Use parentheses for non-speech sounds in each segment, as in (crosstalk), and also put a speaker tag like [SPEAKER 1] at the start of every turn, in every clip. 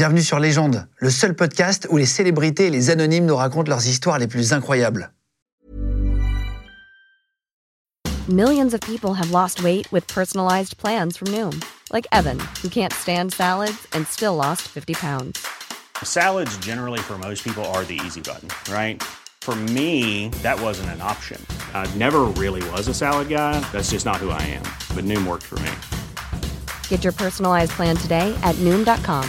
[SPEAKER 1] Bienvenue sur Légende, le seul podcast où les célébrités et les anonymes nous racontent leurs histoires les plus incroyables.
[SPEAKER 2] Millions of people have lost weight with personalized plans from Noom, like Evan, who can't stand salads and still lost 50 pounds.
[SPEAKER 3] Salads, generally, for most people, are the easy button, right? For me, that wasn't an option. I never really was a salad guy. That's just not who I am. But Noom worked for me.
[SPEAKER 2] Get your personalized plan today at Noom.com.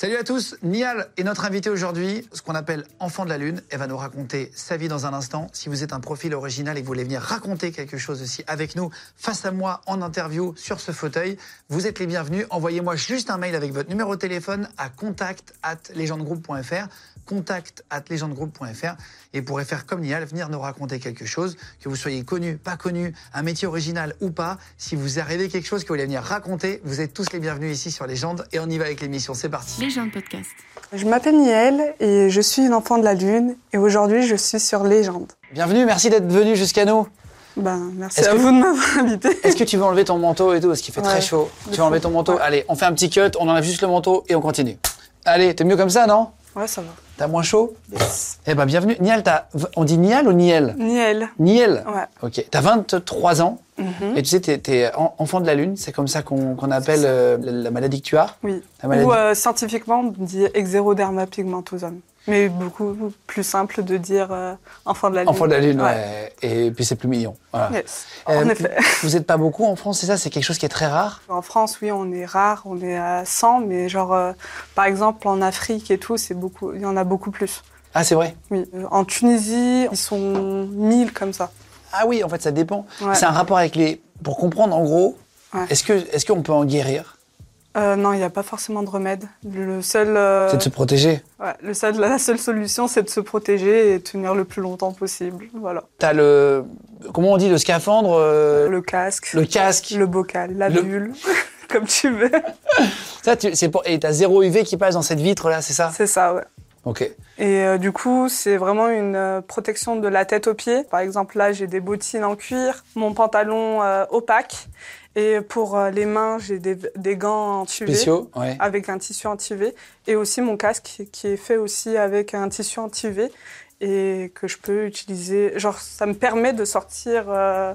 [SPEAKER 1] Salut à tous, Nial est notre invité aujourd'hui, ce qu'on appelle enfant de la lune. Elle va nous raconter sa vie dans un instant. Si vous êtes un profil original et que vous voulez venir raconter quelque chose aussi avec nous, face à moi, en interview, sur ce fauteuil, vous êtes les bienvenus. Envoyez-moi juste un mail avec votre numéro de téléphone à contact at legendegroup.fr contact at legendegroup.fr et pourrez faire comme Nial, venir nous raconter quelque chose, que vous soyez connu, pas connu, un métier original ou pas. Si vous arrivez quelque chose que vous voulez venir raconter, vous êtes tous les bienvenus ici sur Légende et on y va avec l'émission. C'est parti.
[SPEAKER 4] Légende podcast.
[SPEAKER 5] Je m'appelle Niel et je suis une enfant de la Lune et aujourd'hui je suis sur Légende.
[SPEAKER 1] Bienvenue, merci d'être venu jusqu'à nous.
[SPEAKER 5] Ben, merci
[SPEAKER 1] Est-ce
[SPEAKER 5] à
[SPEAKER 1] que-
[SPEAKER 5] vous de m'avoir invité.
[SPEAKER 1] Est-ce que tu veux enlever ton manteau et tout Parce qu'il fait très chaud. Tu veux enlever ton manteau
[SPEAKER 5] Ouais.
[SPEAKER 1] Allez, on fait un petit cut, on enlève juste le manteau et on continue. Allez, t'es mieux comme ça, non?
[SPEAKER 5] Ouais, ça va.
[SPEAKER 1] T'as moins chaud
[SPEAKER 5] Yes.
[SPEAKER 1] Eh ben, bienvenue. Nial, t'as... on dit Nial ou Niel
[SPEAKER 5] Niel.
[SPEAKER 1] Niel
[SPEAKER 5] Ouais.
[SPEAKER 1] Ok. T'as 23 ans
[SPEAKER 5] Mhm.
[SPEAKER 1] et tu sais, t'es, t'es en- enfant de la Lune. C'est comme ça qu'on, qu'on appelle euh, la, la maladie que tu as.
[SPEAKER 5] Oui.
[SPEAKER 1] La maladie.
[SPEAKER 5] Ou euh, scientifiquement, on dit exéroderma pigmentosum. Mais beaucoup plus simple de dire euh, enfant de la Lune.
[SPEAKER 1] Enfant de la Lune, ouais. Et puis c'est plus mignon. Voilà.
[SPEAKER 5] Yes.
[SPEAKER 1] Euh,
[SPEAKER 5] En effet. (laughs)
[SPEAKER 1] Vous n'êtes pas beaucoup en France, c'est ça? C'est quelque chose qui est très rare?
[SPEAKER 5] En France, oui, on est rare, on est à 100, mais genre, euh, par exemple, en Afrique et tout, c'est beaucoup, il y en a beaucoup plus.
[SPEAKER 1] Ah, c'est vrai?
[SPEAKER 5] Oui. En Tunisie, ils sont 1000 comme ça.
[SPEAKER 1] Ah oui, en fait, ça dépend.
[SPEAKER 5] Ouais.
[SPEAKER 1] C'est un rapport avec les... Pour comprendre, en gros,
[SPEAKER 5] Ouais.
[SPEAKER 1] est-ce, qu'on peut en guérir?
[SPEAKER 5] Euh, non, il n'y a pas forcément de remède. Le seul, euh,
[SPEAKER 1] C'est de se protéger
[SPEAKER 5] ouais, le seul, la seule solution, c'est de se protéger et tenir le plus longtemps possible. Voilà.
[SPEAKER 1] T'as le... Comment on dit Le scaphandre euh,
[SPEAKER 5] Le casque,
[SPEAKER 1] Le casque
[SPEAKER 5] le bocal, la
[SPEAKER 1] Le-
[SPEAKER 5] bulle, (laughs) comme tu veux. (laughs)
[SPEAKER 1] Ça, tu- c'est pour... Et t'as zéro UV qui passe dans cette vitre-là, c'est ça?
[SPEAKER 5] C'est ça, ouais.
[SPEAKER 1] Ok.
[SPEAKER 5] Et euh, du coup, c'est vraiment une euh, protection de la tête aux pieds. Par exemple, là, j'ai des bottines en cuir, mon pantalon euh, opaque. Et pour euh, les mains, j'ai des, des gants anti-UV.
[SPEAKER 1] Spéciaux Ouais.
[SPEAKER 5] avec un tissu anti-UV et aussi mon casque qui est fait aussi avec un tissu anti-UV et que je peux utiliser. Genre, ça me permet de sortir euh,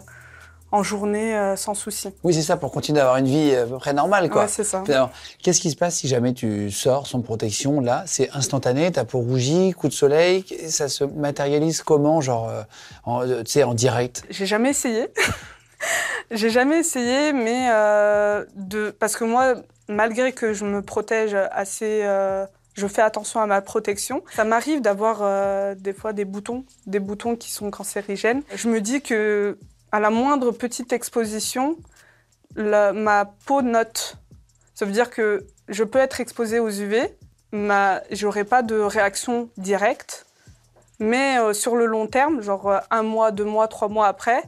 [SPEAKER 5] en journée euh, sans souci.
[SPEAKER 1] Oui, c'est ça, pour continuer d'avoir une vie à peu près normale, quoi.
[SPEAKER 5] Ouais, c'est ça.
[SPEAKER 1] Alors, qu'est-ce qui se passe si jamais tu sors sans protection Là, c'est instantané, ta peau rougit, coup de soleil, ça se matérialise comment, genre, en, euh, tu sais, en direct?
[SPEAKER 5] J'ai jamais essayé. (laughs) J'ai jamais essayé, mais euh, parce que moi, malgré que je me protège assez. euh, je fais attention à ma protection. Ça m'arrive d'avoir euh, des fois des boutons, des boutons qui sont cancérigènes. Je me dis que à la moindre petite exposition, ma peau note. Ça veut dire que je peux être exposée aux UV, ma, j'aurai pas de réaction directe, mais sur le long terme, genre un mois, deux mois, trois mois après,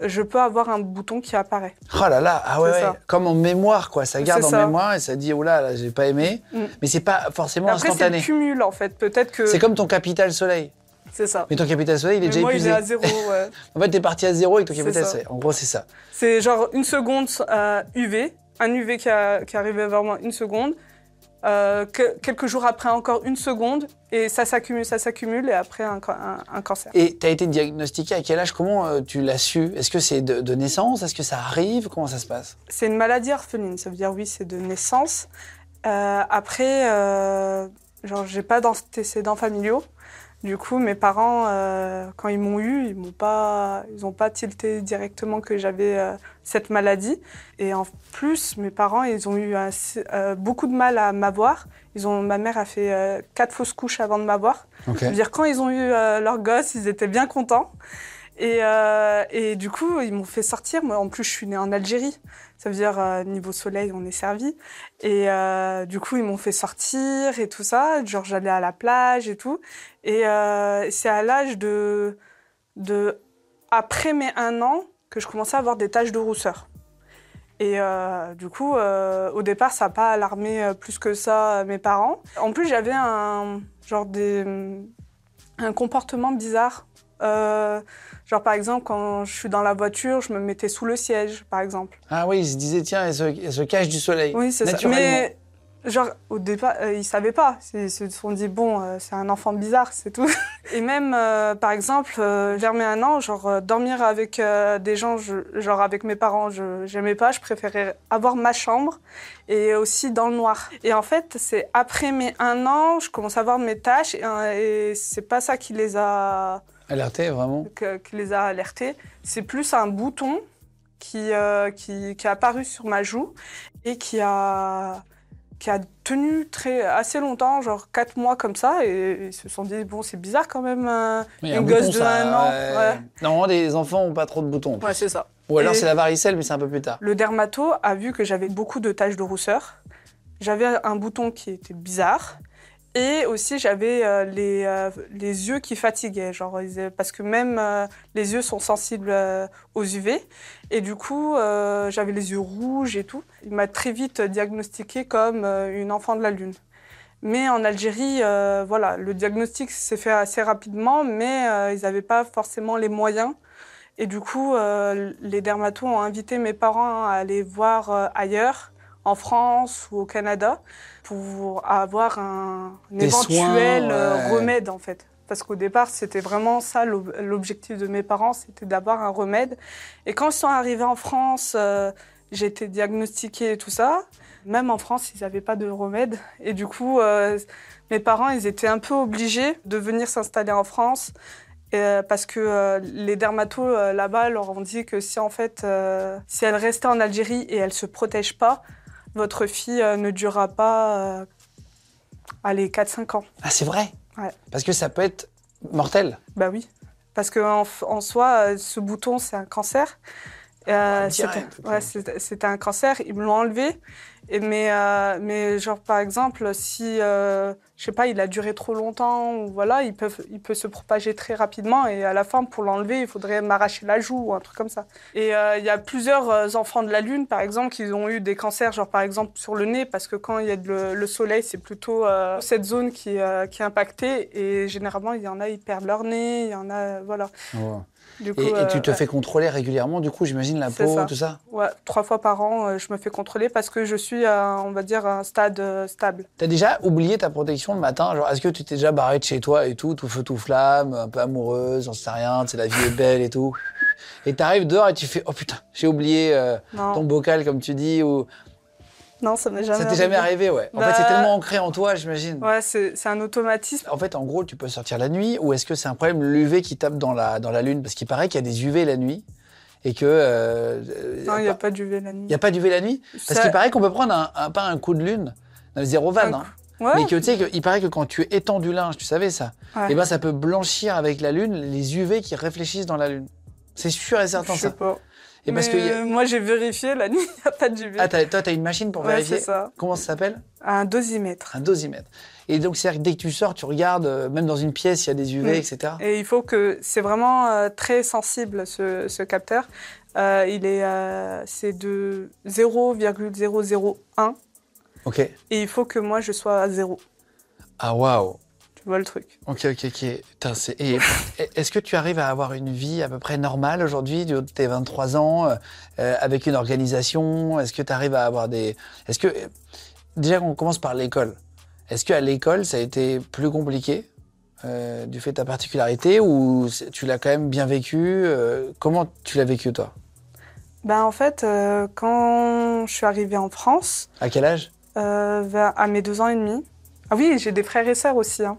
[SPEAKER 5] je peux avoir un bouton qui apparaît.
[SPEAKER 1] Oh là là, ah ouais,
[SPEAKER 5] C'est
[SPEAKER 1] comme en mémoire, quoi. Ça garde
[SPEAKER 5] C'est
[SPEAKER 1] en
[SPEAKER 5] ça.
[SPEAKER 1] mémoire et ça dit, oh là, là, j'ai pas aimé.
[SPEAKER 5] Mm.
[SPEAKER 1] Mais c'est pas forcément
[SPEAKER 5] Après, c'est le
[SPEAKER 1] instantané.
[SPEAKER 5] cumul en fait. Peut-être que
[SPEAKER 1] C'est comme ton capital soleil.
[SPEAKER 5] c'est ça.
[SPEAKER 1] Mais ton capital soleil, il est
[SPEAKER 5] Mais
[SPEAKER 1] déjà
[SPEAKER 5] moi,
[SPEAKER 1] épuisé.
[SPEAKER 5] il est à zéro. (laughs) ouais.
[SPEAKER 1] En fait, t'es parti à zéro avec ton
[SPEAKER 5] C'est
[SPEAKER 1] capital soleil. En gros, c'est ça.
[SPEAKER 5] C'est genre une seconde euh, UV, un UV qui, a- qui arrivait vers moi une seconde. Euh, que- quelques jours après, encore une seconde, et ça s'accumule, ça s'accumule, et après, un, ca- un- un cancer.
[SPEAKER 1] Et tu as été diagnostiqué à quel âge? Comment euh, tu l'as su? Est-ce que c'est de, de naissance? Est-ce que ça arrive? Comment ça se passe?
[SPEAKER 5] C'est une maladie orpheline, ça veut dire oui, c'est de naissance. Euh, après, genre, j'ai pas d'antécédents familiaux. Du coup, mes parents, euh, quand ils m'ont eu, ils m'ont pas, ils ont pas tilté directement que j'avais euh, cette maladie. Et en plus, mes parents, ils ont eu euh, beaucoup de mal à m'avoir. Ils ont, ma mère a fait quatre fausses couches avant de m'avoir.
[SPEAKER 1] Ok.
[SPEAKER 5] Je veux dire, quand ils ont eu leur gosse, ils étaient bien contents. Et, et du coup, ils m'ont fait sortir. Moi, en plus, je suis née en Algérie. Ça veut dire, euh, niveau soleil, on est servi. Et euh, du coup, ils m'ont fait sortir et tout ça. Genre, j'allais à la plage et tout. Et euh, c'est à l'âge de, de... Après mes un an, que je commençais à avoir des taches de rousseur. Et euh, du coup, euh, au départ, ça n'a pas alarmé plus que ça mes parents. En plus, j'avais un genre des, un comportement bizarre. Euh, genre par exemple, quand je suis dans la voiture, je me mettais sous le siège, par exemple.
[SPEAKER 1] Ah oui, ils se disaient, tiens, elle se, elle se cache du soleil.
[SPEAKER 5] Oui, c'est ça. Mais genre au départ, euh, ils savaient pas. Ils se sont dit bon, euh, c'est un enfant bizarre, c'est tout. (laughs) Et même euh, par exemple, euh, vers mes un an, genre dormir avec des gens, je- genre avec mes parents, je j'aimais pas. Je préférais avoir ma chambre et aussi dans le noir. Et en fait, c'est après mes un an, je commence à avoir mes tâches et, et c'est pas ça qui les a
[SPEAKER 1] Alerté, vraiment?
[SPEAKER 5] que- qui les a alertés. C'est plus un bouton qui, qui, qui est apparu sur ma joue et qui a, qui a tenu très, assez longtemps, genre 4 mois comme ça. Et ils se sont dit, bon, c'est bizarre quand même, euh, une gosse de
[SPEAKER 1] ça,
[SPEAKER 5] 1 an.
[SPEAKER 1] Ouais, Normalement, les enfants n'ont pas trop de boutons.
[SPEAKER 5] ouais c'est ça.
[SPEAKER 1] Ou alors c'est la varicelle, mais c'est un peu plus tard.
[SPEAKER 5] Le dermato a vu que j'avais beaucoup de taches de rousseur. J'avais un bouton qui était bizarre. Et aussi, j'avais euh, les, euh, les yeux qui fatiguaient. Genre, parce que même euh, les yeux sont sensibles euh, aux UV. Et du coup, euh, j'avais les yeux rouges et tout. Il m'a très vite diagnostiqué comme euh, une enfant de la Lune. Mais en Algérie, voilà, le diagnostic s'est fait assez rapidement, mais ils n'avaient pas forcément les moyens. Et du coup, les dermatos ont invité mes parents à aller voir ailleurs, en France ou au Canada, pour avoir un, éventuel
[SPEAKER 1] soins,
[SPEAKER 5] euh,
[SPEAKER 1] ouais.
[SPEAKER 5] remède, en fait. Parce qu'au départ, c'était vraiment ça l'ob- l'objectif de mes parents, c'était d'avoir un remède. Et quand ils sont arrivés en France, euh, j'ai été diagnostiquée et tout ça. Même en France, ils n'avaient pas de remède. Et du coup, euh, mes parents, ils étaient un peu obligés de venir s'installer en France. euh, parce que euh, les dermatos euh, là-bas leur ont dit que si en fait, si elle restait en Algérie et elle se protège pas, votre fille euh, ne durera pas, euh, allez, 4-5 ans.
[SPEAKER 1] Ah, c'est vrai?
[SPEAKER 5] Ouais.
[SPEAKER 1] Parce que ça peut être mortel.
[SPEAKER 5] Bah oui. Parce qu'en en soi, euh, ce bouton, c'est un cancer. Euh,
[SPEAKER 1] direct,
[SPEAKER 5] c'était- ouais, un cancer, ils me l'ont enlevé. Et mais, euh, mais genre, par exemple, si, euh, je sais pas, il a duré trop longtemps, ou voilà, il peut, il peut se propager très rapidement. Et à la fin, pour l'enlever, il faudrait m'arracher la joue ou un truc comme ça. Et euh, il y a plusieurs enfants de la Lune, par exemple, qui ont eu des cancers, genre par exemple sur le nez, parce que quand il y a de le, le soleil, c'est plutôt cette zone qui, qui est impactée. Et généralement, il y en a, ils perdent leur nez, il y en a, voilà. Du coup,
[SPEAKER 1] Et, et tu
[SPEAKER 5] euh,
[SPEAKER 1] te
[SPEAKER 5] ouais.
[SPEAKER 1] fais contrôler régulièrement, du coup, j'imagine, la peau,
[SPEAKER 5] ça.
[SPEAKER 1] tout ça
[SPEAKER 5] Ouais, trois fois par an, euh, je me fais contrôler parce que je suis, à, on va dire, à un stade euh, stable.
[SPEAKER 1] T'as déjà oublié ta protection le matin Genre, est-ce que tu t'es déjà barré de chez toi et tout, tout feu, tout flamme, un peu amoureuse, j'en sais rien, tu sais, la vie est belle et tout Et t'arrives dehors et tu fais, oh putain, j'ai oublié euh, ton bocal, comme tu dis, ou...
[SPEAKER 5] non ça m'est jamais
[SPEAKER 1] ça t'est jamais arrivé, ouais. En
[SPEAKER 5] Bah-
[SPEAKER 1] fait, c'est tellement ancré en toi, j'imagine.
[SPEAKER 5] Ouais, c'est un automatisme.
[SPEAKER 1] En fait, en gros, tu peux sortir la nuit ou est-ce que c'est un problème l'UV qui tape dans la, dans la lune? Parce qu'il paraît qu'il y a des UV la nuit et que. euh,
[SPEAKER 5] Non, il n'y
[SPEAKER 1] euh,
[SPEAKER 5] a pas d'UV la nuit.
[SPEAKER 1] il y a pas d'UV la nuit? Parce
[SPEAKER 5] Ça-
[SPEAKER 1] qu'il paraît qu'on peut prendre un, un- pas un coup de lune, dans le zéro van, hein.
[SPEAKER 5] Ouais,
[SPEAKER 1] mais que tu sais, il paraît que quand tu étends du linge, tu savais ça,
[SPEAKER 5] ouais.
[SPEAKER 1] et ben ça peut blanchir avec la lune les UV qui réfléchissent dans la lune. C'est sûr et certain
[SPEAKER 5] je sais
[SPEAKER 1] ça.
[SPEAKER 5] pas.
[SPEAKER 1] Et parce
[SPEAKER 5] Mais,
[SPEAKER 1] que y a-
[SPEAKER 5] euh, Moi, j'ai vérifié, la nuit, (laughs) il n'y a pas d'UV.
[SPEAKER 1] ah, t'as- toi, t'as une machine pour
[SPEAKER 5] ouais,
[SPEAKER 1] vérifier
[SPEAKER 5] c'est ça.
[SPEAKER 1] Comment ça s'appelle?
[SPEAKER 5] Un dosimètre.
[SPEAKER 1] Un dosimètre. Et donc, c'est-à-dire que dès que tu sors, tu regardes, euh, même dans une pièce, il y a des UV,
[SPEAKER 5] Mm.
[SPEAKER 1] etc.
[SPEAKER 5] Et il faut que c'est vraiment euh, très sensible ce, ce capteur. Il est c'est de 0,001
[SPEAKER 1] Ok.
[SPEAKER 5] et il faut que moi je sois à zéro.
[SPEAKER 1] Ah, waouh.
[SPEAKER 5] Vois le truc.
[SPEAKER 1] Ok, ok, ok. Et (laughs) est-ce que tu arrives à avoir une vie à peu près normale aujourd'hui, du haut de tes 23 ans, euh, euh, avec une organisation? Est-ce que tu arrives à avoir des... Est-ce que... Déjà, on commence par l'école. Est-ce qu'à l'école, ça a été plus compliqué euh, du fait de ta particularité ou tu l'as quand même bien vécu euh, Comment tu l'as vécu, toi?
[SPEAKER 5] Ben en fait, quand je suis arrivée en France,
[SPEAKER 1] À quel âge?
[SPEAKER 5] à mes deux ans et demi. Ah oui, j'ai des frères et sœurs aussi. hein.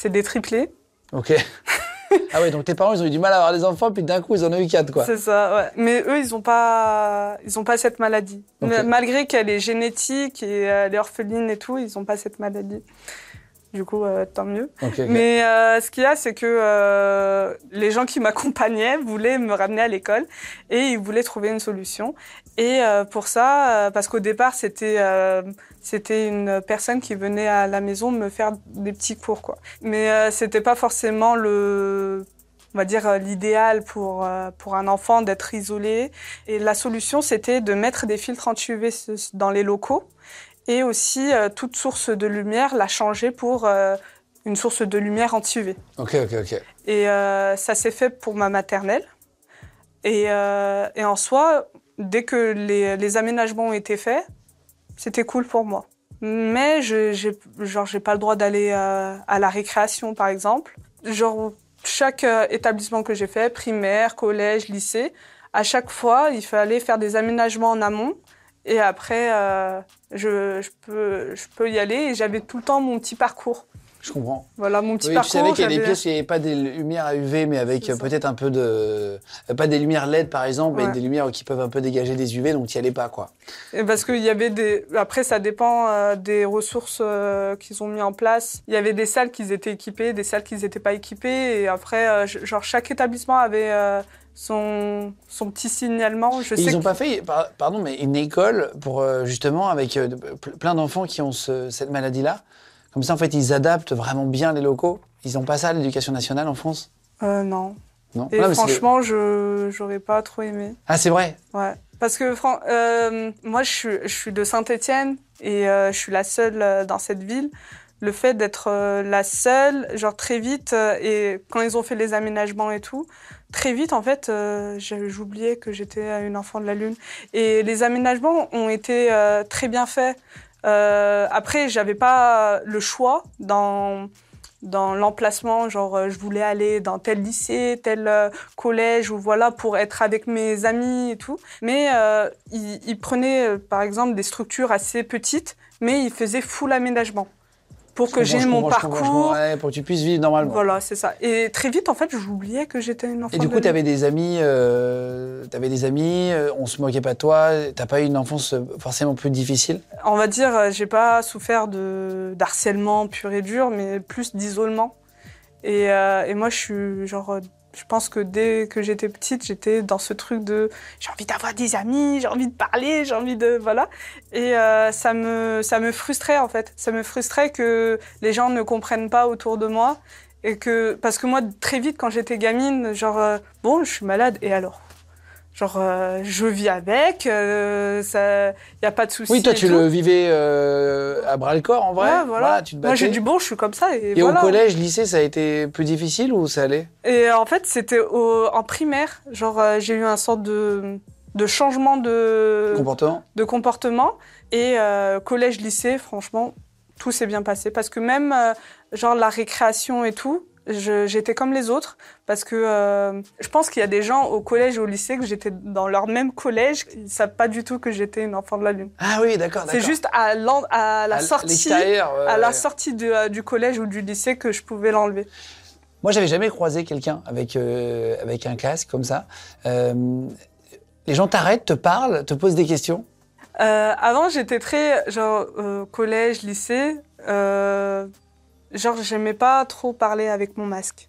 [SPEAKER 5] C'est des triplés.
[SPEAKER 1] Ok. (laughs) ah ouais, donc tes parents, ils ont eu du mal à avoir des enfants, puis d'un coup, ils en ont eu quatre, quoi.
[SPEAKER 5] C'est ça, ouais. Mais eux, ils n'ont pas, ils ont pas cette maladie. Malgré qu'elle est génétique et euh, elle est orpheline et tout, ils n'ont pas cette maladie. Du coup, euh, tant mieux. Mais euh, ce qu'il y a, c'est que euh, les gens qui (laughs) m'accompagnaient voulaient me ramener à l'école et ils voulaient trouver une solution. Et euh, pour ça, euh, parce qu'au départ, c'était euh, c'était une personne qui venait à la maison me faire des petits cours, quoi. Mais euh, c'était pas forcément le on va dire, l'idéal pour, euh, pour un enfant d'être isolé. Et la solution, c'était de mettre des filtres anti-UV dans les locaux et aussi euh, toute source de lumière, la changer pour une source de lumière anti-UV.
[SPEAKER 1] Ok, ok, ok.
[SPEAKER 5] Et ça s'est fait pour ma maternelle. Et, et en soi, dès que les, les, aménagements ont été faits, c'était cool pour moi. Mais je j'ai genre j'ai pas le droit d'aller à la récréation par exemple. Genre chaque euh, établissement que j'ai fait, primaire, collège, lycée, à chaque fois, il fallait faire des aménagements en amont. Et après, euh, je, je, peux, je peux y aller. Et j'avais tout le temps mon petit parcours.
[SPEAKER 1] Je comprends.
[SPEAKER 5] Voilà mon petit parcours.
[SPEAKER 1] Tu savais qu'il y a des pièces n'y avait pas des lumières à UV, mais avec peut-être un peu de. Pas des lumières LED par exemple, mais des lumières qui peuvent un peu dégager des UV, donc tu n'y allais pas quoi.
[SPEAKER 5] Et parce qu'il y avait des. Après, ça dépend euh, des ressources euh, qu'ils ont mis en place. Il y avait des salles qui étaient équipées, des salles qui n'étaient pas équipées. Et après, euh, genre, chaque établissement avait. Son, son, petit signalement.
[SPEAKER 1] Je ils n'ont pas fait, pardon, mais une école pour justement avec plein d'enfants qui ont cette maladie-là comme ça, en fait, ils adaptent vraiment bien les locaux. Ils n'ont pas ça, l'éducation nationale en France?
[SPEAKER 5] Euh, Non. Non. Et franchement, je n'aurais pas trop aimé.
[SPEAKER 1] Ah, c'est vrai?
[SPEAKER 5] Ouais. Parce que euh, moi, je suis, je suis de Saint-Étienne et euh, je suis la seule euh, dans cette ville. Le fait d'être euh, la seule, genre très vite, et quand ils ont fait les aménagements et tout, très vite, en fait, j'oubliais que j'étais une enfant de la Lune. Et les aménagements ont été très bien faits. Euh, après, j'avais pas le choix dans dans l'emplacement, genre euh, je voulais aller dans tel lycée, tel euh, collège ou voilà pour être avec mes amis et tout. Mais euh, ils il prenaient par exemple des structures assez petites, mais ils faisaient full aménagement pour que j'ai mon parcours.
[SPEAKER 1] pour que tu puisses vivre normalement.
[SPEAKER 5] Voilà, c'est ça. Et très vite, en fait, j'oubliais que j'étais une enfant.
[SPEAKER 1] Et du coup, tu avais des amis, euh, avais des amis, euh, on se moquait pas de toi, t'as pas eu une enfance euh, forcément plus difficile?
[SPEAKER 5] On va dire, euh, j'ai pas souffert de d'harcèlement pur et dur, mais plus d'isolement. Et, et moi, je suis genre je pense que dès que j'étais petite, j'étais dans ce truc de j'ai envie d'avoir des amis, j'ai envie de parler, j'ai envie de voilà. Et euh, ça me ça me frustrait en fait. Ça me frustrait que les gens ne comprennent pas autour de moi et que parce que moi très vite quand j'étais gamine, genre euh, bon, je suis malade et alors? Genre, euh, je vis avec, il euh, n'y a pas de souci.
[SPEAKER 1] Oui, toi, tu le vivais euh, à bras le corps, en vrai.
[SPEAKER 5] Ouais, voilà. tu te Moi, j'ai du bon, je suis comme ça. Et,
[SPEAKER 1] au collège, lycée, ça a été plus difficile ou ça allait?
[SPEAKER 5] Et en fait, c'était en primaire. Genre, j'ai eu un sorte de, de changement de
[SPEAKER 1] comportement.
[SPEAKER 5] De comportement. Et collège, lycée, franchement, tout s'est bien passé. Parce que même, genre, la récréation et tout, j'étais comme les autres parce que euh, je pense qu'il y a des gens au collège et au lycée que j'étais dans leur même collège, ils savent pas du tout que j'étais une enfant de la lune.
[SPEAKER 1] Ah oui, d'accord.
[SPEAKER 5] C'est juste à, à, la sortie, à la sortie euh, du collège ou du lycée que je pouvais l'enlever.
[SPEAKER 1] Moi, j'avais jamais croisé quelqu'un avec euh, avec un casque comme ça. les gens t'arrêtent, te parlent, te posent des questions?
[SPEAKER 5] avant, j'étais très genre collège, lycée genre, j'aimais pas trop parler avec mon masque.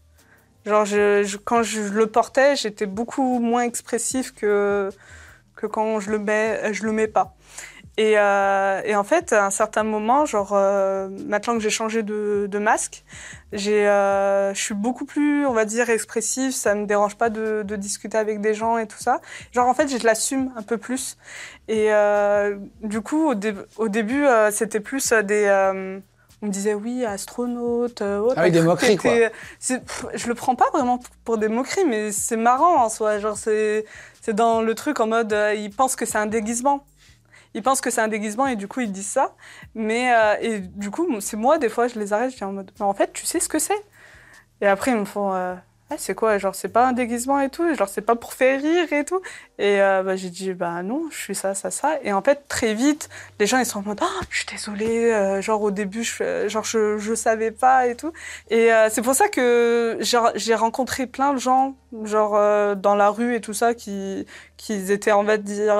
[SPEAKER 5] Genre, je, quand je le portais, j'étais beaucoup moins expressif que, que quand je le mets, je le mets pas. Et, euh, et en fait, à un certain moment, genre, euh, maintenant que j'ai changé de, de masque, j'ai, euh, je suis beaucoup plus, on va dire, expressif. Ça me dérange pas de, de discuter avec des gens et tout ça. Genre, en fait, je l'assume un peu plus. Et euh, du coup, au, au début, euh, c'était plus des euh, on me disait oui, astronaute.
[SPEAKER 1] Euh, ah oui, des moqueries quoi.
[SPEAKER 5] je le prends pas vraiment pour des moqueries, mais c'est marrant en soi. Genre c'est dans le truc en mode euh, ils pensent que c'est un déguisement. Ils pensent que c'est un déguisement et du coup ils disent ça. Mais euh, et du coup c'est moi des fois je les arrête, je dis en mode mais en fait tu sais ce que c'est? Et après ils me font ah, c'est quoi? Genre, c'est pas un déguisement et tout? Genre, c'est pas pour faire rire et tout? Et euh, bah, j'ai dit, bah non, je suis ça, ça, ça. Et en fait, très vite, les gens, ils sont en mode, oh, je suis désolée. Euh, genre, au début, je, genre, je, je savais pas et tout. Et euh, c'est pour ça que j'ai rencontré plein de gens, genre, dans la rue et tout ça, qui, qui étaient, on va dire,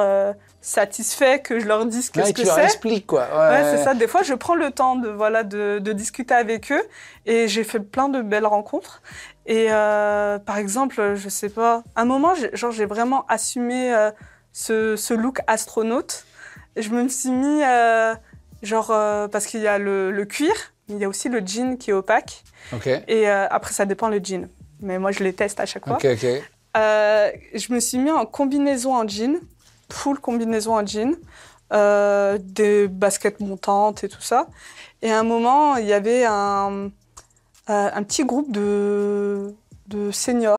[SPEAKER 5] satisfaits que je leur dise qu'est-ce que c'est. Tu leur
[SPEAKER 1] expliques, quoi.
[SPEAKER 5] Ouais, ouais c'est ça. Des fois, je prends le temps de, voilà, de, de discuter avec eux. Et j'ai fait plein de belles rencontres. Et euh, par exemple, je sais pas, un moment, genre j'ai vraiment assumé euh, ce, ce, look astronaute. Et je me suis mis, euh, genre, euh, parce qu'il y a le, le, cuir, mais il y a aussi le jean qui est opaque.
[SPEAKER 1] Okay.
[SPEAKER 5] Et après, ça dépend le jean. mais moi je les teste à chaque fois. Je me suis mis en combinaison en jean, full combinaison en jean, des baskets montantes et tout ça. Et à un moment, il y avait un, un petit groupe de, de seniors.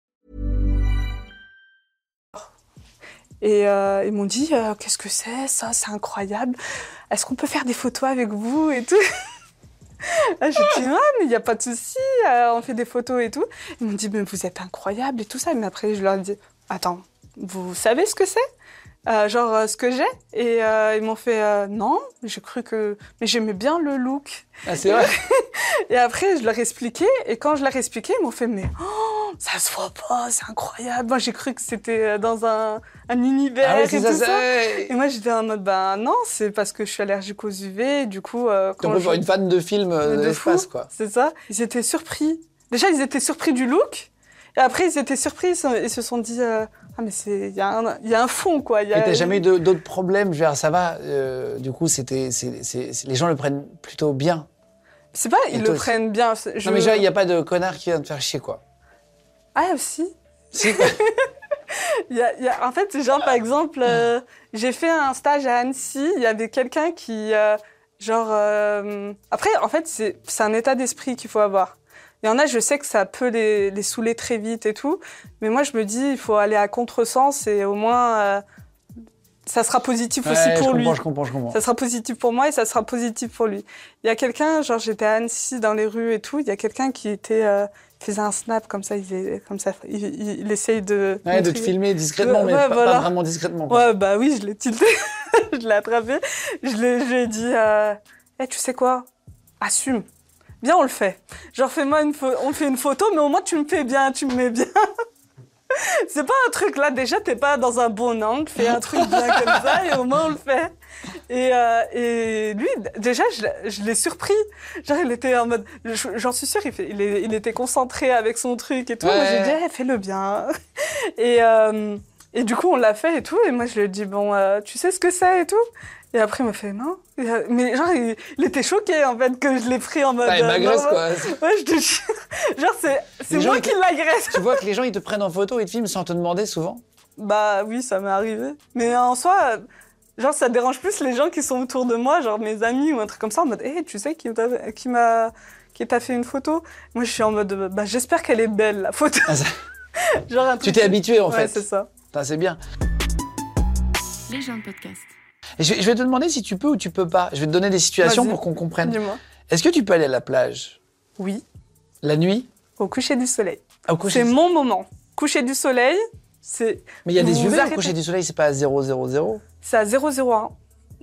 [SPEAKER 5] Et euh, ils m'ont dit euh, Qu'est-ce que c'est Ça, c'est incroyable. Est-ce qu'on peut faire des photos avec vous et tout? (laughs) Ah, J'ai dit Ah, mais il n'y a pas de souci, euh, on fait des photos et tout. Ils m'ont dit Mais vous êtes incroyable et tout ça. Mais après, je leur ai dit Attends, vous savez ce que c'est? Genre ce que j'ai? Et ils m'ont fait Non, j'ai cru que. Mais j'aimais bien le look.
[SPEAKER 1] Ah, c'est vrai? (laughs)
[SPEAKER 5] Et après, je leur ai expliqué. Et quand je leur ai expliqué, ils m'ont fait Mais oh, ça se voit pas, c'est incroyable. Moi, j'ai cru que c'était euh, dans un, un univers
[SPEAKER 1] Ah ouais,
[SPEAKER 5] et
[SPEAKER 1] c'est
[SPEAKER 5] tout
[SPEAKER 1] ça,
[SPEAKER 5] ça. Et moi, j'étais en mode, ben non, c'est parce que je suis allergique aux UV. Du coup, euh, quand je-
[SPEAKER 1] pour une fan de film euh, de l'espace,
[SPEAKER 5] fou,
[SPEAKER 1] quoi.
[SPEAKER 5] C'est ça. Ils étaient surpris. Déjà, ils étaient surpris du look. Et après, ils étaient surpris. Ils se, sont dit, euh, ah, mais c'est, il y, a un- il y a un fond, quoi. Y a-
[SPEAKER 1] Et t'as jamais eu d'autres problèmes? Je veux dire, ça va. euh, du coup, c'était, les gens le prennent plutôt bien.
[SPEAKER 5] C'est pas, ils le prennent bien. je-
[SPEAKER 1] Non, mais genre, il n'y a pas de connard qui vient te faire chier, quoi.
[SPEAKER 5] Ah, aussi. (laughs) Il y a- il y a- en fait, genre, par exemple, euh, j'ai fait un stage à Annecy. Il y avait quelqu'un qui, euh, genre, euh, après, en fait, c'est un état d'esprit qu'il faut avoir. Il y en a, je sais que ça peut les, les saouler très vite et tout, mais moi, je me dis, il faut aller à contresens et au moins, ça sera positif aussi
[SPEAKER 1] Ouais, je
[SPEAKER 5] pour lui.
[SPEAKER 1] comprends, je comprends, je comprends.
[SPEAKER 5] Ça sera positif pour moi et ça sera positif pour lui. Il y a quelqu'un, genre j'étais à Annecy dans les rues et tout, il y a quelqu'un qui était euh, faisait un snap comme ça, il, faisait- comme ça, il, il- il essaye de
[SPEAKER 1] Ouais, de te filmer discrètement, mais
[SPEAKER 5] Ouais,
[SPEAKER 1] pas, pas
[SPEAKER 5] voilà.
[SPEAKER 1] vraiment discrètement. quoi.
[SPEAKER 5] Ouais, bah oui, je l'ai tilté, (laughs) je l'ai attrapé, je l'ai, je lui ai dit, euh, Eh, tu sais quoi, assume, bien on le fait. Genre fais-moi une, on fait une photo, mais au moins tu me fais bien, tu me mets bien. (laughs) (laughs) C'est pas un truc là, déjà t'es pas dans un bon angle, fais un truc bien comme ça et au moins on le fait. Et, euh, et lui, déjà, je, l'ai- je l'ai surpris. Genre, il était en mode, je- j'en suis sûre, il, fait, il, est- il était concentré avec son truc et tout. Moi, j'ai
[SPEAKER 1] Ouais.
[SPEAKER 5] dit, Eh, fais-le bien. (laughs) Et, euh, et du coup, on l'a fait et tout. Et moi, je lui ai dit, bon, euh, tu sais ce que c'est et tout? Et après, il m'a fait, non. Euh, mais genre, il, il était choqué, en fait, que je l'ai pris en mode...
[SPEAKER 1] Ah, il
[SPEAKER 5] euh,
[SPEAKER 1] m'agresse, quoi. (laughs)
[SPEAKER 5] Ouais, je te. Genre, c'est, c'est moi qui l'agresse.
[SPEAKER 1] Tu vois que les gens, ils te prennent en photo et te filment sans te demander souvent?
[SPEAKER 5] Bah oui, ça m'est arrivé. Mais en soi, genre, ça dérange plus les gens qui sont autour de moi, genre mes amis ou un truc comme ça, en mode, hé, tu sais qui m'a, qui t'a fait une photo? Moi, je suis en mode, bah j'espère qu'elle est belle, la photo.
[SPEAKER 1] Ah, ça- (laughs)
[SPEAKER 5] genre un
[SPEAKER 1] Tu t'es habitué, en
[SPEAKER 5] Ouais,
[SPEAKER 1] fait.
[SPEAKER 5] c'est ça.
[SPEAKER 1] C'est bien.
[SPEAKER 6] Les gens de podcast.
[SPEAKER 1] Et je, je vais te demander si tu peux ou tu peux pas. Je vais te donner des situations pour qu'on comprenne.
[SPEAKER 5] Dis-moi.
[SPEAKER 1] Est-ce que tu peux aller à la plage?
[SPEAKER 5] Oui,
[SPEAKER 1] la nuit?
[SPEAKER 5] Au coucher du soleil. C'est mon moment. Coucher du soleil, c'est,
[SPEAKER 1] Mais il y a des
[SPEAKER 5] Vous
[SPEAKER 1] UV au coucher du soleil, c'est pas à 000.
[SPEAKER 5] c'est à 001.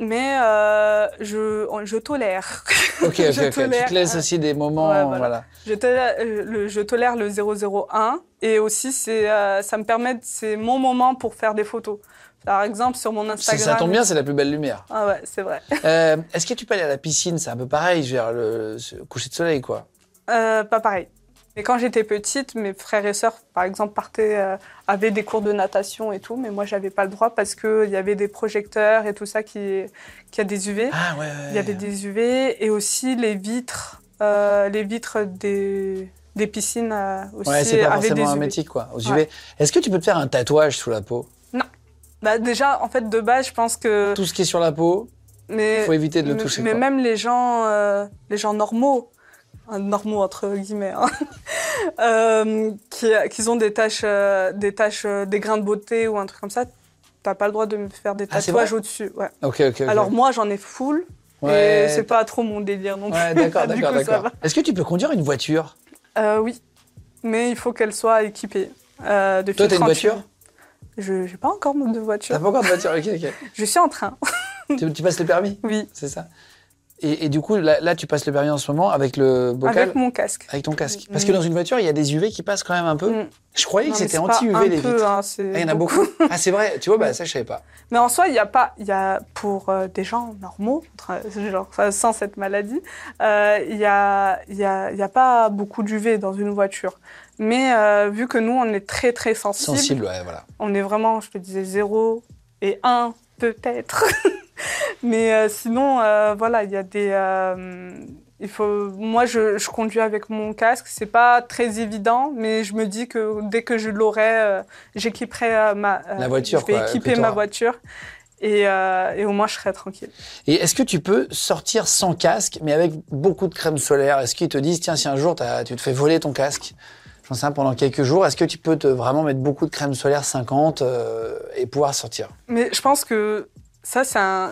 [SPEAKER 5] Mais euh, je, je tolère.
[SPEAKER 1] Ok, ok, (laughs)
[SPEAKER 5] Je
[SPEAKER 1] ok. Tu te laisses aussi des moments.
[SPEAKER 5] Ouais,
[SPEAKER 1] voilà.
[SPEAKER 5] voilà. Je tolère, euh, le, je tolère le 001 et aussi c'est euh, ça me permet c'est mon moment pour faire des photos. Par exemple sur mon Instagram.
[SPEAKER 1] Ça tombe bien, c'est la plus belle lumière.
[SPEAKER 5] Ah ouais, c'est vrai. (laughs)
[SPEAKER 1] Euh, Est-ce que tu peux aller à la piscine? C'est un peu pareil, dire, le, coucher de soleil, quoi.
[SPEAKER 5] Euh, pas pareil. Et quand j'étais petite, mes frères et sœurs, par exemple, partaient, euh, avaient des cours de natation et tout, mais moi, j'avais pas le droit parce qu'il y avait des projecteurs et tout ça qui, qui a des UV.
[SPEAKER 1] Ah ouais, ouais.
[SPEAKER 5] Il y avait des UV et aussi les vitres, les vitres des, des piscines euh, aussi
[SPEAKER 1] Ouais, c'est pas
[SPEAKER 5] avaient des
[SPEAKER 1] forcément
[SPEAKER 5] UV.
[SPEAKER 1] hermétique, quoi. Aux UV.
[SPEAKER 5] Ouais.
[SPEAKER 1] Est-ce que tu peux te faire un tatouage sous la peau?
[SPEAKER 5] Bah, déjà, en fait, de base, je pense que.
[SPEAKER 1] Tout ce qui est sur la peau,
[SPEAKER 5] Mais,
[SPEAKER 1] faut éviter de le toucher.
[SPEAKER 5] Mais
[SPEAKER 1] quoi.
[SPEAKER 5] même les gens, euh, les gens normaux, hein, normaux entre guillemets, hein, (laughs) euh, qui, qui ont des taches, euh, des taches, euh, des grains de beauté ou un truc comme ça, t'as pas le droit de me faire des
[SPEAKER 1] Ah,
[SPEAKER 5] tatouages au-dessus. Ouais.
[SPEAKER 1] Ok, ok. ok.
[SPEAKER 5] Alors moi, j'en ai full.
[SPEAKER 1] Ouais,
[SPEAKER 5] Et c'est pas trop mon délire non
[SPEAKER 1] Ouais,
[SPEAKER 5] plus. (laughs)
[SPEAKER 1] d'accord,
[SPEAKER 5] Du
[SPEAKER 1] d'accord,
[SPEAKER 5] ça
[SPEAKER 1] d'accord. Est-ce que tu peux conduire une voiture?
[SPEAKER 5] Euh, oui, mais il faut qu'elle soit équipée. Euh, de
[SPEAKER 1] Toi, t'as une voiture
[SPEAKER 5] Je j'ai pas encore de voiture.
[SPEAKER 1] T'as pas encore de voiture Ok, ok. (laughs)
[SPEAKER 5] Je suis en train.
[SPEAKER 1] tu, tu passes le permis
[SPEAKER 5] Oui.
[SPEAKER 1] C'est ça Et, et du coup, là, là, tu passes le permis en ce moment avec le bocal
[SPEAKER 5] Avec mon casque.
[SPEAKER 1] Avec ton casque. Parce que dans une voiture, il y a des UV qui passent quand même un peu.
[SPEAKER 5] Mm.
[SPEAKER 1] Je croyais
[SPEAKER 5] Non,
[SPEAKER 1] que c'était anti-UV
[SPEAKER 5] un
[SPEAKER 1] les vitres.
[SPEAKER 5] hein,
[SPEAKER 1] Ah, il y en a beaucoup. Ah, c'est vrai. Tu vois, bah, (laughs) ça, je savais pas.
[SPEAKER 5] Mais en soi, il n'y a pas, il y a pour euh, des gens normaux, (laughs) genre sans cette maladie, euh, il y a, il y a, il y a pas beaucoup d'UV dans une voiture. Mais euh, vu que nous, on est très très sensible,
[SPEAKER 1] Sensible, ouais, voilà.
[SPEAKER 5] on est vraiment, je te disais, 0 et 1 peut-être. (laughs) (laughs) Mais euh, sinon, euh, voilà, il y a des. euh, il faut, moi, je, je conduis avec mon casque. C'est pas très évident, mais je me dis que dès que je l'aurai, j'équiperai ma.
[SPEAKER 1] La voiture,
[SPEAKER 5] Je vais
[SPEAKER 1] quoi,
[SPEAKER 5] équiper ma voiture. Et, et au moins, je serai tranquille.
[SPEAKER 1] Et est-ce que tu peux sortir sans casque, mais avec beaucoup de crème solaire? Est-ce qu'ils te disent, tiens, si un jour tu te fais voler ton casque, j'en sais pendant quelques jours, est-ce que tu peux te vraiment mettre beaucoup de crème solaire 50 euh, et pouvoir sortir?
[SPEAKER 5] Mais je pense que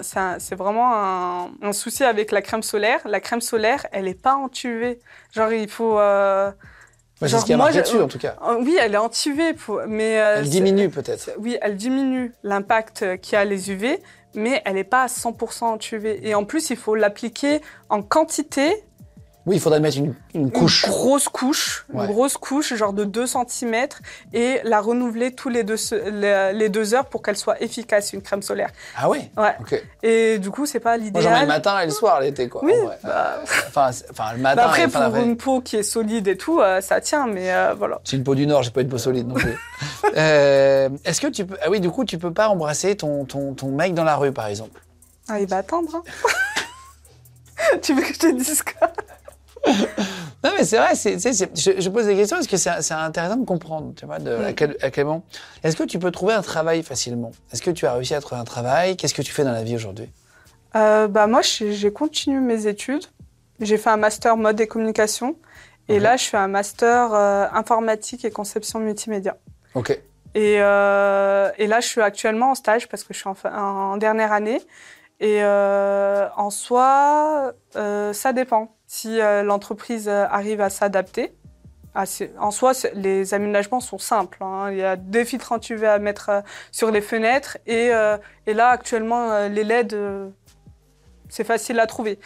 [SPEAKER 5] ça, c'est vraiment un, un souci avec la crème solaire. La crème solaire, elle n'est pas anti-UV. Genre, il faut. euh,
[SPEAKER 1] Ouais, C'est ce qui a
[SPEAKER 5] moi,
[SPEAKER 1] marqué dessus, en tout cas.
[SPEAKER 5] euh, oui, elle est pour- mais. euh,
[SPEAKER 1] Elle diminue peut-être.
[SPEAKER 5] Oui, elle diminue l'impact qu'a les UV, mais elle n'est pas à 100% anti-UV. Et en plus, il faut l'appliquer en quantité
[SPEAKER 1] Oui, il faudrait mettre une, une couche.
[SPEAKER 5] Une grosse couche,
[SPEAKER 1] Ouais.
[SPEAKER 5] une grosse couche, genre de 2 cm, et la renouveler tous les deux, les, deux heures pour qu'elle soit efficace, une crème solaire.
[SPEAKER 1] Ah ouais?
[SPEAKER 5] Ouais.
[SPEAKER 1] Ok.
[SPEAKER 5] Et du coup, c'est pas
[SPEAKER 1] Moi, j'en mets le
[SPEAKER 5] l'idéal.
[SPEAKER 1] matin et le soir l'été, quoi.
[SPEAKER 5] Oui, bah,
[SPEAKER 1] Enfin, c'est- enfin, le
[SPEAKER 5] bah
[SPEAKER 1] matin et
[SPEAKER 5] après, pour une peau qui est solide et tout, euh, ça tient, mais euh, voilà.
[SPEAKER 1] J'ai une peau du Nord, j'ai pas une peau solide non plus. (laughs) Euh, Est-ce que tu peux. Ah oui, du coup, tu peux pas embrasser ton, ton, ton mec dans la rue, par exemple?
[SPEAKER 5] Ah, il va attendre. hein. (laughs) tu veux que je te dise quoi? (laughs)
[SPEAKER 1] Non, mais c'est vrai, c'est, je, je pose des questions parce que c'est, intéressant de comprendre, tu vois, de, à, quel, à quel moment. Est-ce que tu peux trouver un travail facilement? Est-ce que tu as réussi à trouver un travail? Qu'est-ce que tu fais dans la vie aujourd'hui?
[SPEAKER 5] Euh, bah, Moi, j'ai continué mes études. J'ai fait un master mode et communication. Et là, je fais un master euh, informatique et conception multimédia.
[SPEAKER 1] Ok.
[SPEAKER 5] Et, euh, et là, je suis actuellement en stage parce que je suis en dernière année. Et euh, en soi, euh, ça dépend. Si euh, l'entreprise euh, arrive à s'adapter, en soi, les aménagements sont simples. hein. Il y a des filtres anti-UV à mettre euh, sur les fenêtres. Et, euh, et là, actuellement, les LED, c'est facile à trouver.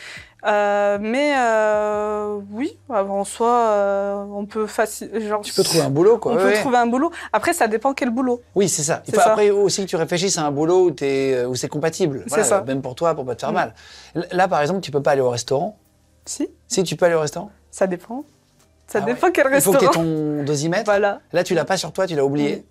[SPEAKER 5] Euh, mais euh, oui, en soi, euh, on peut facile. Genre,
[SPEAKER 1] Tu peux trouver un boulot, quoi.
[SPEAKER 5] on
[SPEAKER 1] ouais,
[SPEAKER 5] peut
[SPEAKER 1] ouais.
[SPEAKER 5] trouver un boulot. Après, ça dépend quel boulot.
[SPEAKER 1] Oui, c'est ça. Il faut
[SPEAKER 5] ça.
[SPEAKER 1] après aussi que tu réfléchisses à un boulot où, où c'est compatible.
[SPEAKER 5] C'est ça.
[SPEAKER 1] Même pour toi, pour pas te faire
[SPEAKER 5] Mm.
[SPEAKER 1] mal. Là, par exemple, tu peux pas aller au restaurant.
[SPEAKER 5] Si,
[SPEAKER 1] Si tu peux aller au restaurant
[SPEAKER 5] ça dépend. Ça
[SPEAKER 1] Ah
[SPEAKER 5] dépend
[SPEAKER 1] ouais.
[SPEAKER 5] quel
[SPEAKER 1] Il faut que tu
[SPEAKER 5] restaurant.
[SPEAKER 1] ton dosimètre.
[SPEAKER 5] Voilà.
[SPEAKER 1] Là, tu l'as pas sur toi, tu l'as oublié.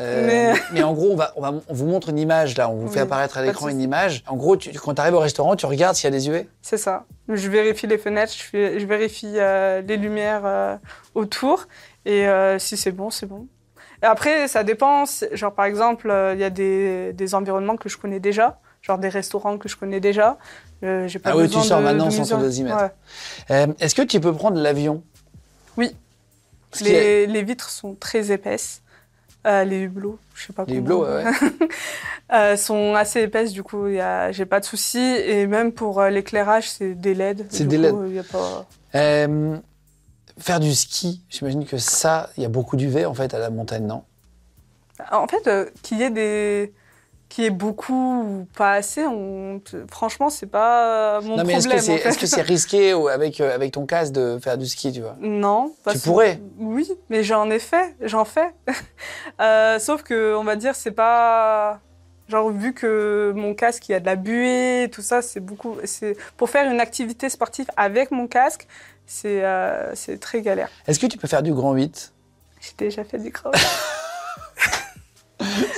[SPEAKER 1] Euh,
[SPEAKER 5] Mais-
[SPEAKER 1] mais... en gros, on, va, on, va, on vous montre une image, là, on vous fait apparaître à l'écran une image. En gros, tu, quand tu arrives au restaurant, tu regardes s'il y a des UV.
[SPEAKER 5] C'est ça. Je vérifie les fenêtres, je, fais- je vérifie euh, les lumières euh, autour. Et si c'est bon, c'est bon. Et après, ça dépend. Genre, par exemple, il y a des, des environnements que je connais déjà. Genre des restaurants que je connais déjà. Pas
[SPEAKER 1] Ah oui, tu sors
[SPEAKER 5] de-
[SPEAKER 1] maintenant
[SPEAKER 5] de
[SPEAKER 1] sans dosimètre.
[SPEAKER 5] Ouais.
[SPEAKER 1] Est-ce que tu peux prendre l'avion?
[SPEAKER 5] Oui. Les vitres sont très épaisses. Euh, les hublots, je sais pas
[SPEAKER 1] Les hublots, ouais, ouais. (laughs)
[SPEAKER 5] Euh, sont assez épaisses, du coup, a- j'ai pas de souci. Et même pour euh, l'éclairage, c'est des LED.
[SPEAKER 1] C'est des
[SPEAKER 5] coup,
[SPEAKER 1] LED.
[SPEAKER 5] il y a pas...
[SPEAKER 1] Euh, faire du ski, j'imagine que ça, il y a beaucoup d'UV en fait à la montagne, non?
[SPEAKER 5] En fait, euh, qu'il y ait des qu'il y ait beaucoup ou pas assez, on... franchement, c'est pas euh, mon
[SPEAKER 1] Non, mais est-ce que c'est
[SPEAKER 5] en fait.
[SPEAKER 1] est -ce c'est risqué avec, euh, avec ton casque de faire du ski, tu vois?
[SPEAKER 5] Non. parce que-
[SPEAKER 1] pourrais.
[SPEAKER 5] Oui, mais j'en ai fait, j'en fais. (laughs) Euh, sauf que, on va dire, c'est pas. Genre, vu que mon casque, il y a de la buée, tout ça, c'est beaucoup. c'est Pour faire une activité sportive avec mon casque, c'est euh, très galère.
[SPEAKER 1] Est-ce que tu peux faire du grand 8
[SPEAKER 5] J'ai déjà fait du cross. (laughs)
[SPEAKER 1] C'est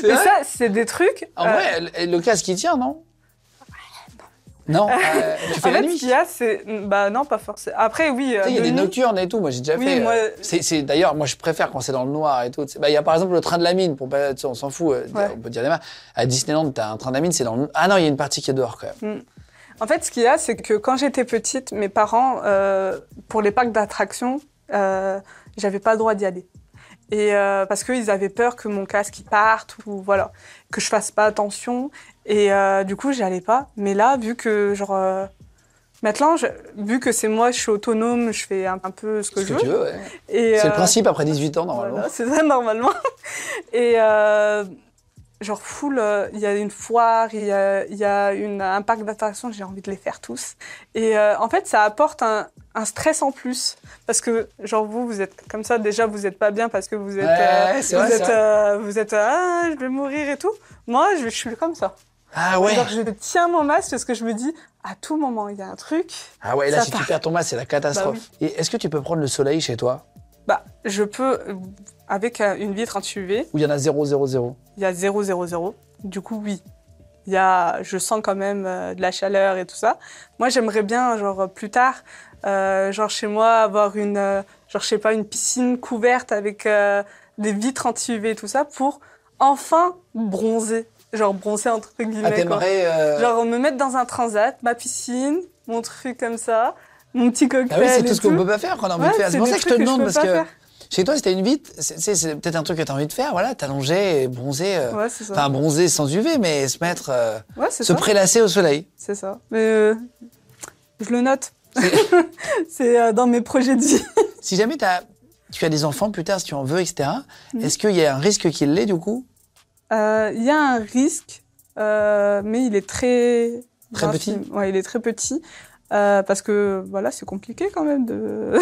[SPEAKER 5] Mais
[SPEAKER 1] vrai
[SPEAKER 5] ça, c'est des trucs.
[SPEAKER 1] En
[SPEAKER 5] euh,
[SPEAKER 1] vrai, le- casque il tient, non Non, euh, tu fais
[SPEAKER 5] en
[SPEAKER 1] la
[SPEAKER 5] fait, ce
[SPEAKER 1] nuit
[SPEAKER 5] qu'il y a, c'est. Bah non, pas forcément. Après, oui.
[SPEAKER 1] Sais, Il y a
[SPEAKER 5] de
[SPEAKER 1] des
[SPEAKER 5] nuit-
[SPEAKER 1] nocturnes et tout, moi j'ai déjà
[SPEAKER 5] Oui,
[SPEAKER 1] fait. euh,
[SPEAKER 5] moi-
[SPEAKER 1] c'est- c'est- D'ailleurs, moi je préfère quand c'est dans le noir et tout. Bah, Il y a par exemple le train de la mine, pour pas, on s'en fout, euh,
[SPEAKER 5] Ouais.
[SPEAKER 1] on peut dire les mains. À Disneyland, t'as un train de la mine, c'est dans le. Ah non, il y a une partie qui est dehors quand même.
[SPEAKER 5] En fait, ce qu'il y a, c'est que quand j'étais petite, mes parents, euh, pour les parcs d'attractions, euh, j'avais pas le droit d'y aller. Et euh, parce qu'ils avaient peur que mon casque parte ou voilà, que je fasse pas attention. Et euh, du coup, j'y allais pas. Mais là, vu que genre euh, maintenant, je- vu que c'est moi, je suis autonome, je fais un, un peu ce que
[SPEAKER 1] Ce
[SPEAKER 5] je
[SPEAKER 1] que
[SPEAKER 5] veux.
[SPEAKER 1] tu veux, ouais. C'est le
[SPEAKER 5] euh,
[SPEAKER 1] principe après 18 ans, normalement.
[SPEAKER 5] voilà, c'est ça normalement. (laughs) Et, euh, genre full, euh, il y a une foire, il y a, il y a une- un parc d'attractions, j'ai envie de les faire tous. Et euh, en fait, ça apporte un, un stress en plus. Parce que, genre, vous, vous êtes comme ça, déjà, vous n'êtes pas bien parce que vous êtes,
[SPEAKER 1] Ouais,
[SPEAKER 5] euh, vous,
[SPEAKER 1] vrai,
[SPEAKER 5] êtes vous êtes, ah, je vais mourir et tout. Moi, je, je suis comme ça.
[SPEAKER 1] Ah ouais.
[SPEAKER 5] Genre, je tiens mon masque parce que je me dis, à tout moment, il y a un truc.
[SPEAKER 1] Ah ouais, là, si tu
[SPEAKER 5] part.
[SPEAKER 1] perds ton masque, c'est la catastrophe.
[SPEAKER 5] Bah
[SPEAKER 1] Et est-ce que tu peux prendre le soleil chez toi?
[SPEAKER 5] Bah, je peux, avec euh, une vitre anti-UV,
[SPEAKER 1] Ou il y en a 0, 0, 0
[SPEAKER 5] il y a 0, 0, 0. Du coup, oui. Il y a, je sens quand même euh, de la chaleur et tout ça. Moi, j'aimerais bien, genre, plus tard, euh, genre, chez moi, avoir une, euh, genre, je sais pas, une piscine couverte avec euh, des vitres anti-UV et tout ça pour enfin bronzer. Genre, bronzer entre guillemets.
[SPEAKER 1] Ah,
[SPEAKER 5] quoi.
[SPEAKER 1] t'aimerais. euh,
[SPEAKER 5] Genre, me mettre dans un transat, ma piscine, mon truc comme ça, mon petit cocktail.
[SPEAKER 1] Ah oui, c'est tout ce qu'on peut pas faire qu'on a envie
[SPEAKER 5] Ouais,
[SPEAKER 1] de faire. C'est pour ça que je te demande, parce que chez toi, c'était une vitre, c'est peut-être un truc que tu as envie de faire, voilà, t'allonger et bronzer. euh,
[SPEAKER 5] Ouais, c'est ça.
[SPEAKER 1] Enfin, bronzer sans UV, mais se mettre. euh,
[SPEAKER 5] ouais,
[SPEAKER 1] se
[SPEAKER 5] ça.
[SPEAKER 1] prélasser au soleil.
[SPEAKER 5] C'est ça. Mais euh, je le note. c'est (laughs) dans mes projets de vie. (laughs)
[SPEAKER 1] Si jamais t'as- tu as des enfants plus tard, si tu en veux, etc.,
[SPEAKER 5] Mhm.
[SPEAKER 1] est-ce qu'il y a un risque qu'il l'ait du coup?
[SPEAKER 5] Il y a un risque, mais il est très
[SPEAKER 1] Très petit.
[SPEAKER 5] Ouais, il est très petit. Euh, parce que voilà, c'est compliqué quand même de.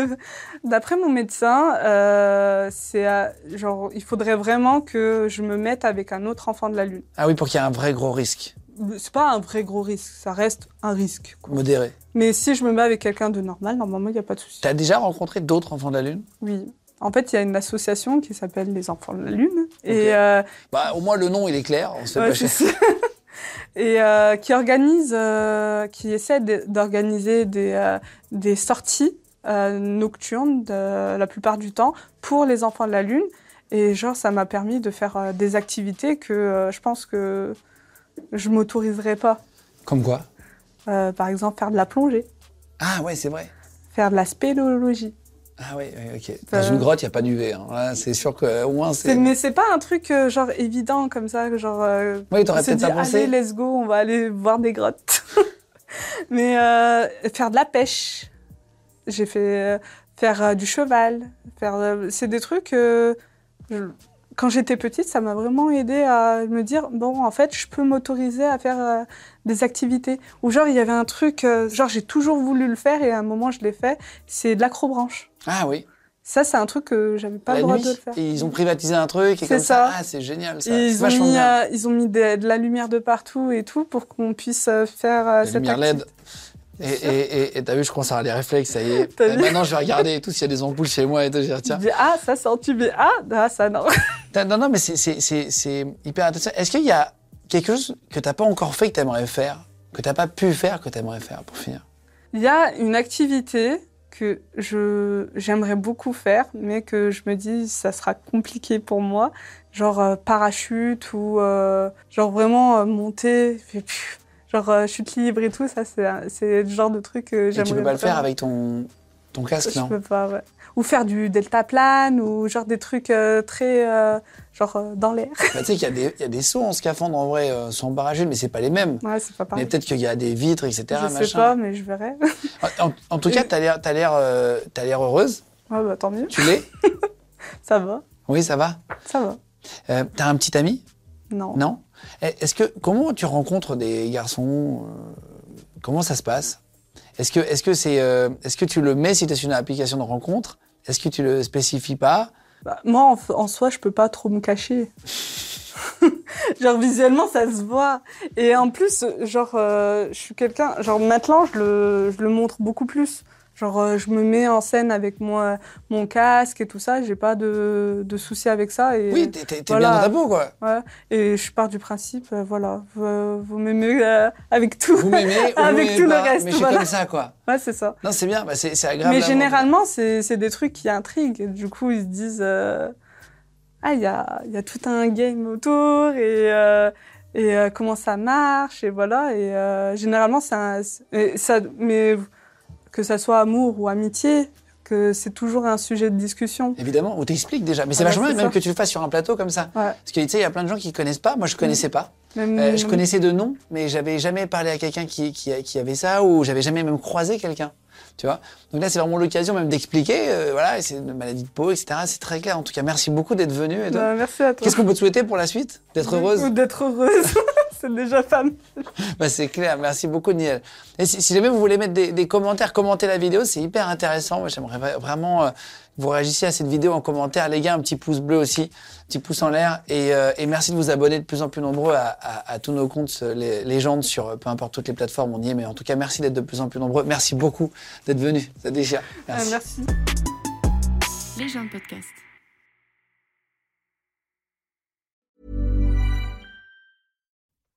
[SPEAKER 5] (laughs) D'après mon médecin, euh, c'est genre il faudrait vraiment que je me mette avec un autre enfant de la lune.
[SPEAKER 1] Ah oui, pour qu'il y ait un vrai gros risque,
[SPEAKER 5] C'est pas un vrai gros risque, ça reste un risque. quoi.
[SPEAKER 1] modéré.
[SPEAKER 5] Mais si je me mets avec quelqu'un de normal, normalement il n'y a pas de souci.
[SPEAKER 1] Tu as déjà rencontré d'autres enfants de la Lune?
[SPEAKER 5] Oui. En fait, il y a une association qui s'appelle les Enfants de la Lune et euh,
[SPEAKER 1] bah, Au moins, le nom, il est clair, on se fait
[SPEAKER 5] Ouais,
[SPEAKER 1] pas. (laughs)
[SPEAKER 5] et euh, qui organise, euh, qui essaie d'organiser des, euh, des sorties nocturnes de- la plupart du temps pour les enfants de la Lune. Et genre, ça m'a permis de faire des activités que je pense que je m'autoriserais pas.
[SPEAKER 1] Comme quoi?
[SPEAKER 5] Par exemple, faire de la plongée,
[SPEAKER 1] Ah ouais, c'est vrai.
[SPEAKER 5] faire de la spéléologie.
[SPEAKER 1] Ah oui, oui, ok. Dans
[SPEAKER 5] Euh,
[SPEAKER 1] une grotte, il n'y a pas d'UV. Hein. C'est sûr qu'au moins,
[SPEAKER 5] C'est-. Mais c'est pas un truc euh, genre évident comme ça, genre. euh,
[SPEAKER 1] Oui, t'aurais peut-être pensé.
[SPEAKER 5] allez, let's go, on va aller voir des grottes. (laughs) Mais euh, faire de la pêche, j'ai fait euh, faire du cheval, faire. c'est des trucs. je- quand j'étais petite, ça m'a vraiment aidé à me dire bon, en fait, je peux m'autoriser à faire euh, des activités. Ou genre, il y avait un truc, euh, genre, j'ai toujours voulu le faire et à un moment, je l'ai fait. C'est de l'acrobranche.
[SPEAKER 1] Ah oui,
[SPEAKER 5] Ça, c'est un truc que j'avais pas
[SPEAKER 1] la
[SPEAKER 5] le droit
[SPEAKER 1] nuit.
[SPEAKER 5] de le faire.
[SPEAKER 1] Et ils ont privatisé un truc et comme ça.
[SPEAKER 5] ça.
[SPEAKER 1] Ah, c'est génial ça.
[SPEAKER 5] Ils ont mis,
[SPEAKER 1] bien.
[SPEAKER 5] euh, ils ont mis de la lumière de partout et tout pour qu'on puisse faire cette
[SPEAKER 1] lumière LED. Et t'as vu, je commence à avoir les réflexes, ça y est. (laughs) Et maintenant, je vais regarder et tout s'il y a des ampoules chez moi et tout. Je vais dire, tiens.
[SPEAKER 5] dis, ah, ça c'est antubé. Ah, ah, ça non.
[SPEAKER 1] Non, non, mais c'est- hyper intéressant. Est-ce qu'il y a quelque chose que t'as pas encore fait que t'aimerais faire, que t'as pas pu faire que t'aimerais faire pour finir?
[SPEAKER 5] Il y a une activité que je j'aimerais beaucoup faire, mais que je me dis ça sera compliqué pour moi, genre euh, parachute ou euh, genre vraiment euh, monter, puis, pff, genre euh, chute libre et tout. Ça c'est le genre de truc que j'aimerais.
[SPEAKER 1] tu peux pas le faire avec ton, ton casque,
[SPEAKER 5] Je
[SPEAKER 1] non
[SPEAKER 5] peux pas, ouais. Ou faire du deltaplane ou genre des trucs euh, très euh, genre euh, dans l'air.
[SPEAKER 1] Bah, Tu sais qu'il y, a des- il y a des sauts en scaphandre en vrai, sans parachute, mais c'est pas les mêmes.
[SPEAKER 5] Ouais, c'est pas
[SPEAKER 1] Mais
[SPEAKER 5] pareil.
[SPEAKER 1] peut-être qu'il y a des vitres, etc.
[SPEAKER 5] Je sais pas, mais je verrai.
[SPEAKER 1] En, en- en tout cas, t'as l'air, heureuse.
[SPEAKER 5] Ouais, bah tant mieux.
[SPEAKER 1] Tu l'es (laughs)
[SPEAKER 5] Ça va,
[SPEAKER 1] Oui, ça va.
[SPEAKER 5] ça va.
[SPEAKER 1] T'as un petit ami?
[SPEAKER 5] Non.
[SPEAKER 1] Non? Est-ce que comment tu rencontres des garçons euh, Comment ça se passe? Est-ce que est-ce que c'est euh, est-ce que tu le mets si tu es sur une application de rencontre? Est-ce que tu le spécifies pas?
[SPEAKER 5] Bah, moi, en soi, je peux pas trop me cacher. (laughs) genre, visuellement, ça se voit. Et en plus, genre, euh, je suis quelqu'un... Genre, maintenant, je le, je le montre beaucoup plus. Genre, euh, je me mets en scène avec moi, mon casque et tout ça. J'ai pas de, de soucis avec ça. Et,
[SPEAKER 1] Oui, t'es, t'es-
[SPEAKER 5] voilà.
[SPEAKER 1] bien dans ta peau quoi.
[SPEAKER 5] Ouais. Et je pars du principe, euh, voilà, vous, vous m'aimez euh, avec tout.
[SPEAKER 1] Vous m'aimez (laughs) vous
[SPEAKER 5] Avec
[SPEAKER 1] m'aimez
[SPEAKER 5] tout le
[SPEAKER 1] pas,
[SPEAKER 5] reste,
[SPEAKER 1] Mais je suis
[SPEAKER 5] voilà.
[SPEAKER 1] comme ça quoi.
[SPEAKER 5] Ouais, c'est ça.
[SPEAKER 1] Non, c'est bien, bah, c'est, c'est agréable.
[SPEAKER 5] Mais généralement, c'est c'est des trucs qui intriguent. Du coup, ils se disent euh, Ah, il y a, y a tout un game autour et, et euh, comment ça marche. Et voilà. Et euh, généralement, c'est un- et ça, mais que ça soit amour ou amitié, que c'est toujours un sujet de discussion.
[SPEAKER 1] Évidemment, on t'explique déjà. Mais c'est
[SPEAKER 5] Voilà,
[SPEAKER 1] vachement bien même que tu le fasses sur un plateau comme ça.
[SPEAKER 5] Ouais.
[SPEAKER 1] Parce que tu sais, il y a plein de gens qui connaissent pas. Moi, je connaissais pas.
[SPEAKER 5] Même-
[SPEAKER 1] Euh, je connaissais de nom, mais j'avais jamais parlé à quelqu'un qui, qui, qui avait ça ou j'avais jamais même croisé quelqu'un. Tu vois? Donc là, c'est vraiment l'occasion même d'expliquer. euh, voilà, c'est une maladie de peau, etc. C'est très clair. En tout cas, merci beaucoup d'être venu.
[SPEAKER 5] Bah, merci à toi.
[SPEAKER 1] Qu'est-ce qu'on peut te souhaiter pour la suite? D'être heureuse
[SPEAKER 5] Ou D'être heureuse. C'est déjà pas (laughs) mal.
[SPEAKER 1] Bah, c'est clair, merci beaucoup Niel. Et si, si jamais vous voulez mettre des, des commentaires, commenter la vidéo, c'est hyper intéressant. Moi, j'aimerais vra- vraiment euh, que vous réagissiez à cette vidéo en commentaire. Les gars, un petit pouce bleu aussi, un petit pouce en l'air. Et, euh, et merci de vous abonner de plus en plus nombreux à, à- à tous nos comptes, euh, les légendes sur euh, peu importe toutes les plateformes, on y est. Mais en tout cas, merci d'être de plus en plus nombreux. Merci beaucoup d'être venus. Ça déchire. Merci.
[SPEAKER 5] merci.
[SPEAKER 6] Légende podcast.